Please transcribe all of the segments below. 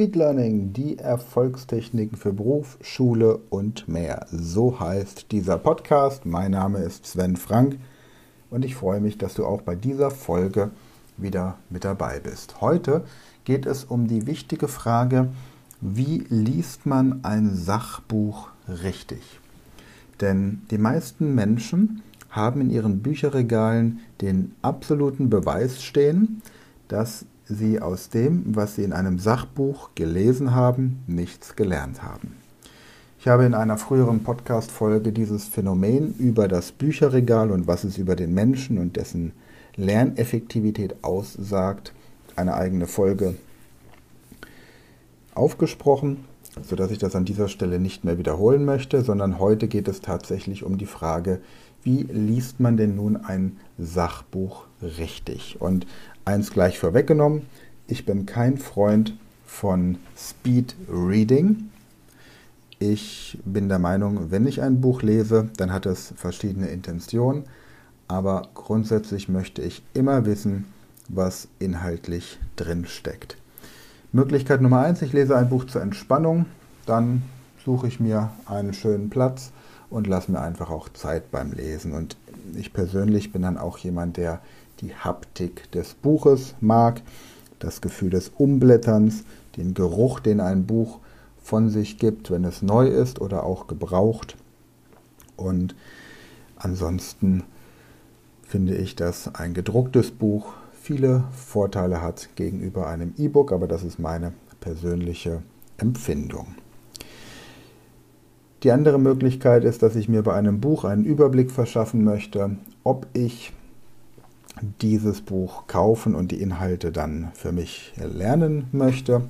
Speed Learning, die Erfolgstechniken für Beruf, Schule und mehr. So heißt dieser Podcast. Mein Name ist Sven Frank und ich freue mich, dass du auch bei dieser Folge wieder mit dabei bist. Heute geht es um die wichtige Frage, wie liest man ein Sachbuch richtig? Denn die meisten Menschen haben in ihren Bücherregalen den absoluten Beweis stehen, dass sie aus dem, was sie in einem Sachbuch gelesen haben, nichts gelernt haben. Ich habe in einer früheren Podcast-Folge dieses Phänomen über das Bücherregal und was es über den Menschen und dessen Lerneffektivität aussagt, eine eigene Folge aufgesprochen, sodass ich das an dieser Stelle nicht mehr wiederholen möchte, sondern heute geht es tatsächlich um die Frage, wie liest man denn nun ein Sachbuch richtig? Und eins gleich vorweggenommen, ich bin kein Freund von Speed Reading. Ich bin der Meinung, wenn ich ein Buch lese, dann hat es verschiedene Intentionen, aber grundsätzlich möchte ich immer wissen, was inhaltlich drin steckt. Möglichkeit Nummer eins: ich lese ein Buch zur Entspannung, dann suche ich mir einen schönen Platz und lasse mir einfach auch Zeit beim Lesen. Und ich persönlich bin dann auch jemand, der die Haptik des Buches mag, das Gefühl des Umblätterns, den Geruch, den ein Buch von sich gibt, wenn es neu ist oder auch gebraucht. Und ansonsten finde ich, dass ein gedrucktes Buch viele Vorteile hat gegenüber einem E-Book, aber das ist meine persönliche Empfindung. Die andere Möglichkeit ist, dass ich mir bei einem Buch einen Überblick verschaffen möchte, ob ich dieses Buch kaufen und die Inhalte dann für mich lernen möchte.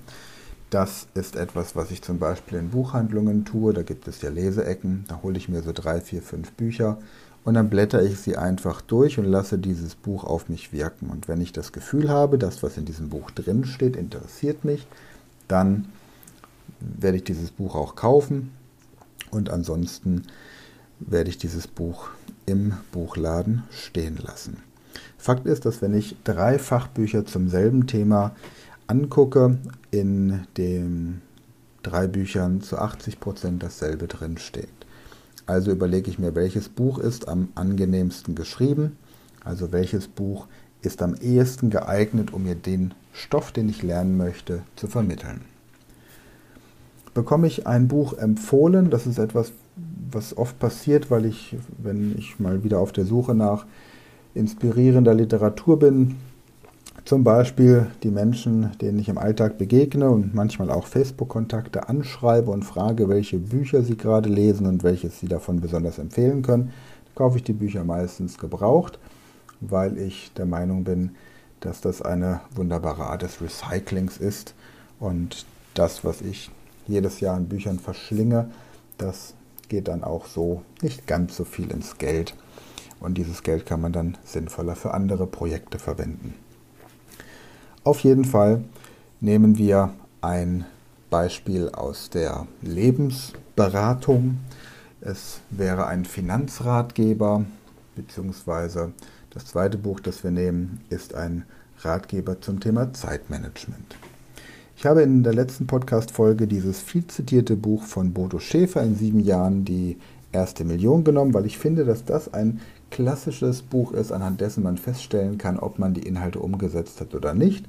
Das ist etwas, was ich zum Beispiel in Buchhandlungen tue. Da gibt es ja Leseecken. Da hole ich mir so drei, vier, fünf Bücher und dann blätter ich sie einfach durch und lasse dieses Buch auf mich wirken. Und wenn ich das Gefühl habe, das, was in diesem Buch drin steht, interessiert mich, dann werde ich dieses Buch auch kaufen und ansonsten werde ich dieses Buch im Buchladen stehen lassen. Fakt ist, dass wenn ich drei Fachbücher zum selben Thema angucke, in den drei Büchern zu 80 Prozent dasselbe drin steht. Also überlege ich mir, welches Buch ist am angenehmsten geschrieben, also welches Buch ist am ehesten geeignet, um mir den Stoff, den ich lernen möchte, zu vermitteln. Bekomme ich ein Buch empfohlen, das ist etwas, was oft passiert, weil ich, wenn ich mal wieder auf der Suche nach inspirierender Literatur bin, zum Beispiel die Menschen, denen ich im Alltag begegne und manchmal auch Facebook-Kontakte anschreibe und frage, welche Bücher sie gerade lesen und welches sie davon besonders empfehlen können, kaufe ich die Bücher meistens gebraucht, weil ich der Meinung bin, dass das eine wunderbare Art des Recyclings ist und das, was ich jedes Jahr an Büchern verschlinge, das geht dann auch so nicht ganz so viel ins Geld und dieses Geld kann man dann sinnvoller für andere Projekte verwenden. Auf jeden Fall nehmen wir ein Beispiel aus der Lebensberatung. Es wäre ein Finanzratgeber, beziehungsweise das zweite Buch, das wir nehmen, ist ein Ratgeber zum Thema Zeitmanagement. Ich habe in der letzten Podcast-Folge dieses viel zitierte Buch von Bodo Schäfer in sieben Jahren die erste Million genommen, weil ich finde, dass das ein klassisches Buch ist, anhand dessen man feststellen kann, ob man die Inhalte umgesetzt hat oder nicht.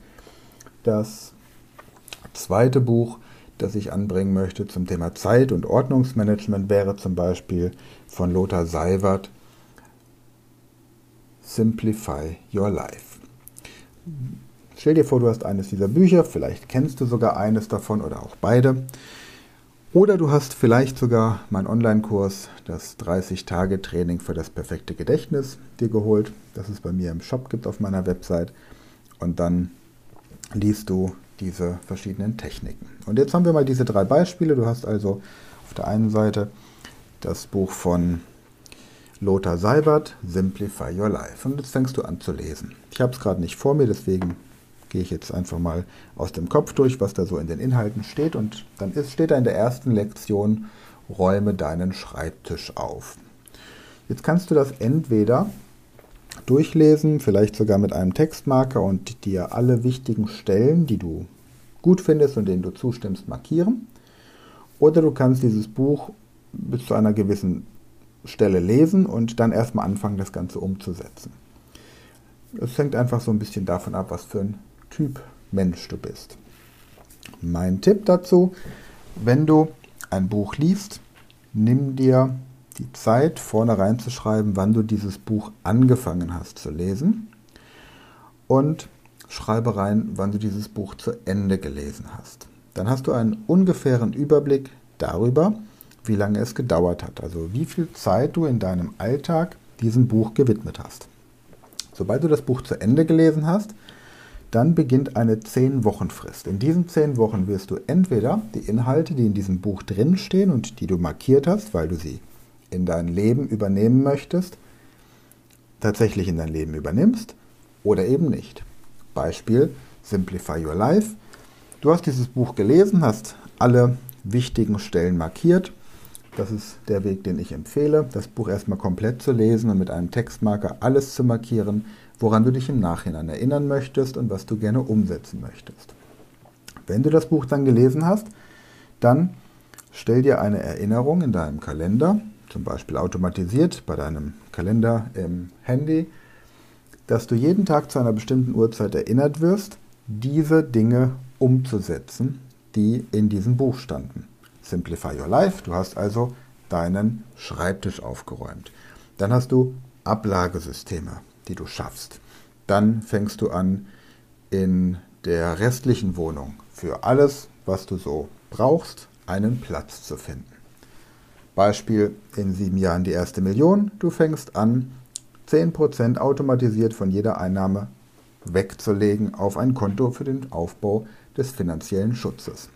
Das zweite Buch, das ich anbringen möchte zum Thema Zeit- und Ordnungsmanagement, wäre zum Beispiel von Lothar Seiwert Simplify Your Life. Stell dir vor, du hast eines dieser Bücher, vielleicht kennst du sogar eines davon oder auch beide. Oder du hast vielleicht sogar meinen Online-Kurs, das 30-Tage-Training für das perfekte Gedächtnis, dir geholt, das es bei mir im Shop gibt auf meiner Website. Und dann liest du diese verschiedenen Techniken. Und jetzt haben wir mal diese drei Beispiele. Du hast also auf der einen Seite das Buch von Lothar Seibert, Simplify Your Life. Und jetzt fängst du an zu lesen. Ich habe es gerade nicht vor mir, deswegen gehe ich jetzt einfach mal aus dem Kopf durch, was da so in den Inhalten steht. Und dann ist, steht da in der ersten Lektion, räume deinen Schreibtisch auf. Jetzt kannst du das entweder durchlesen, vielleicht sogar mit einem Textmarker und dir alle wichtigen Stellen, die du gut findest und denen du zustimmst, markieren. Oder du kannst dieses Buch bis zu einer gewissen Stelle lesen und dann erstmal anfangen, das Ganze umzusetzen. Es hängt einfach so ein bisschen davon ab, was für ein Typ Mensch du bist. Mein Tipp dazu, wenn du ein Buch liest, nimm dir die Zeit, vorne reinzuschreiben, wann du dieses Buch angefangen hast zu lesen und schreibe rein, wann du dieses Buch zu Ende gelesen hast. Dann hast du einen ungefähren Überblick darüber, wie lange es gedauert hat, also wie viel Zeit du in deinem Alltag diesem Buch gewidmet hast. Sobald du das Buch zu Ende gelesen hast, dann beginnt eine 10-Wochen-Frist. In diesen 10 Wochen wirst du entweder die Inhalte, die in diesem Buch drinstehen und die du markiert hast, weil du sie in dein Leben übernehmen möchtest, tatsächlich in dein Leben übernimmst oder eben nicht. Beispiel Simplify Your Life. Du hast dieses Buch gelesen, hast alle wichtigen Stellen markiert. Das ist der Weg, den ich empfehle, das Buch erstmal komplett zu lesen und mit einem Textmarker alles zu markieren, woran du dich im Nachhinein erinnern möchtest und was du gerne umsetzen möchtest. Wenn du das Buch dann gelesen hast, dann stell dir eine Erinnerung in deinem Kalender, zum Beispiel automatisiert bei deinem Kalender im Handy, dass du jeden Tag zu einer bestimmten Uhrzeit erinnert wirst, diese Dinge umzusetzen, die in diesem Buch standen. Simplify Your Life, du hast also deinen Schreibtisch aufgeräumt. Dann hast du Ablagesysteme, die du schaffst. Dann fängst du an, in der restlichen Wohnung für alles, was du so brauchst, einen Platz zu finden. Beispiel in sieben Jahren die erste Million. Du fängst an, 10% automatisiert von jeder Einnahme wegzulegen auf ein Konto für den Aufbau des finanziellen Schutzes.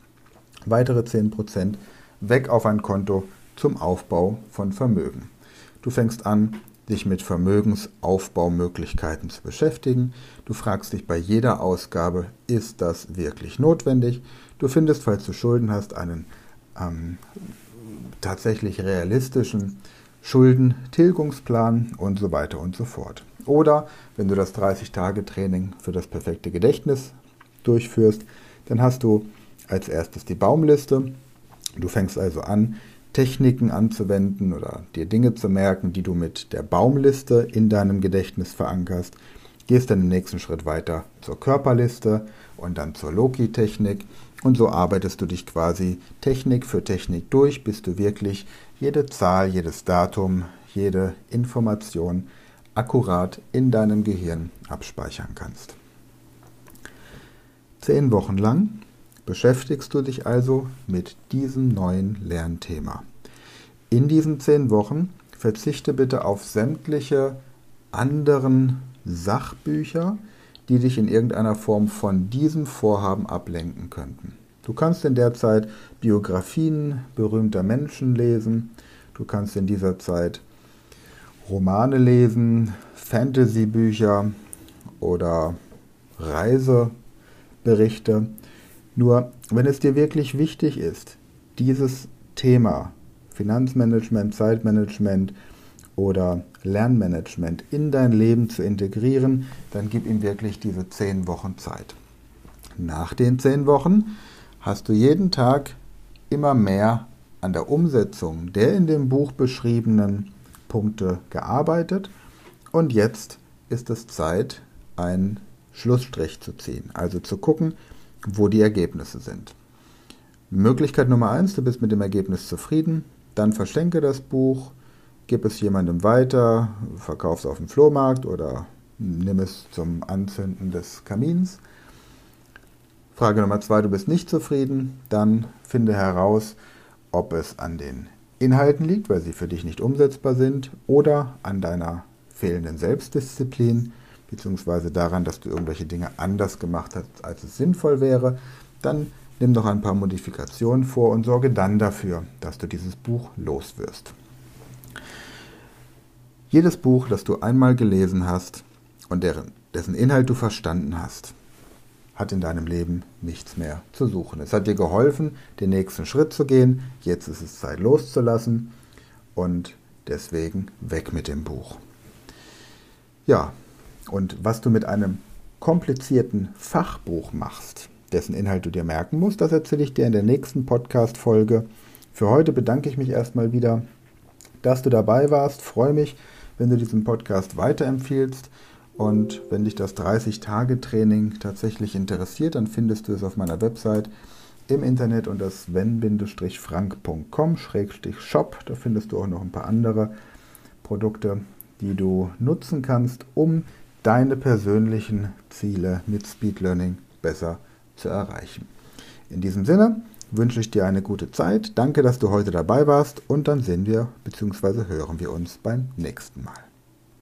Weitere 10% weg auf ein Konto zum Aufbau von Vermögen. Du fängst an, dich mit Vermögensaufbaumöglichkeiten zu beschäftigen. Du fragst dich bei jeder Ausgabe, ist das wirklich notwendig? Du findest, falls du Schulden hast, einen ähm, tatsächlich realistischen Schuldentilgungsplan und so weiter und so fort. Oder wenn du das 30-Tage-Training für das perfekte Gedächtnis durchführst, dann hast du als erstes die Baumliste. Du fängst also an, Techniken anzuwenden oder dir Dinge zu merken, die du mit der Baumliste in deinem Gedächtnis verankerst. Gehst dann im nächsten Schritt weiter zur Körperliste und dann zur Loki-Technik. Und so arbeitest du dich quasi Technik für Technik durch, bis du wirklich jede Zahl, jedes Datum, jede Information akkurat in deinem Gehirn abspeichern kannst. Zehn Wochen lang beschäftigst du dich also mit diesem neuen Lernthema. In diesen zehn Wochen verzichte bitte auf sämtliche anderen Sachbücher, die dich in irgendeiner Form von diesem Vorhaben ablenken könnten. Du kannst in der Zeit Biografien berühmter Menschen lesen, du kannst in dieser Zeit Romane lesen, Fantasy-Bücher oder Reiseberichte. Nur wenn es dir wirklich wichtig ist, dieses Thema Finanzmanagement, Zeitmanagement oder Lernmanagement in dein Leben zu integrieren, dann gib ihm wirklich diese zehn Wochen Zeit. Nach den zehn Wochen hast du jeden Tag immer mehr an der Umsetzung der in dem Buch beschriebenen Punkte gearbeitet und jetzt ist es Zeit, einen Schlussstrich zu ziehen, also zu gucken, wo die Ergebnisse sind. Möglichkeit Nummer eins, du bist mit dem Ergebnis zufrieden, dann verschenke das Buch, gib es jemandem weiter, verkauf es auf dem Flohmarkt oder nimm es zum Anzünden des Kamins. Frage Nummer zwei, du bist nicht zufrieden, dann finde heraus, ob es an den Inhalten liegt, weil sie für dich nicht umsetzbar sind, oder an deiner fehlenden Selbstdisziplin, beziehungsweise daran, dass du irgendwelche Dinge anders gemacht hast, als es sinnvoll wäre. Dann nimm doch ein paar Modifikationen vor und sorge dann dafür, dass du dieses Buch loswirst. Jedes Buch, das du einmal gelesen hast und deren, dessen Inhalt du verstanden hast, hat in deinem Leben nichts mehr zu suchen. Es hat dir geholfen, den nächsten Schritt zu gehen. Jetzt ist es Zeit loszulassen und deswegen weg mit dem Buch. Ja, und was du mit einem komplizierten Fachbuch machst, dessen Inhalt du dir merken musst, das erzähle ich dir in der nächsten Podcast-Folge. Für heute bedanke ich mich erstmal wieder, dass du dabei warst. Freue mich, wenn du diesen Podcast weiterempfiehlst. Und wenn dich das 30-Tage-Training tatsächlich interessiert, dann findest du es auf meiner Website im Internet unter sven-frank.com-shop. Da findest du auch noch ein paar andere Produkte, die du nutzen kannst, um deine persönlichen Ziele mit Speed Learning besser zu erreichen. In diesem Sinne wünsche ich dir eine gute Zeit. Danke, dass du heute dabei warst und dann sehen wir bzw. hören wir uns beim nächsten Mal.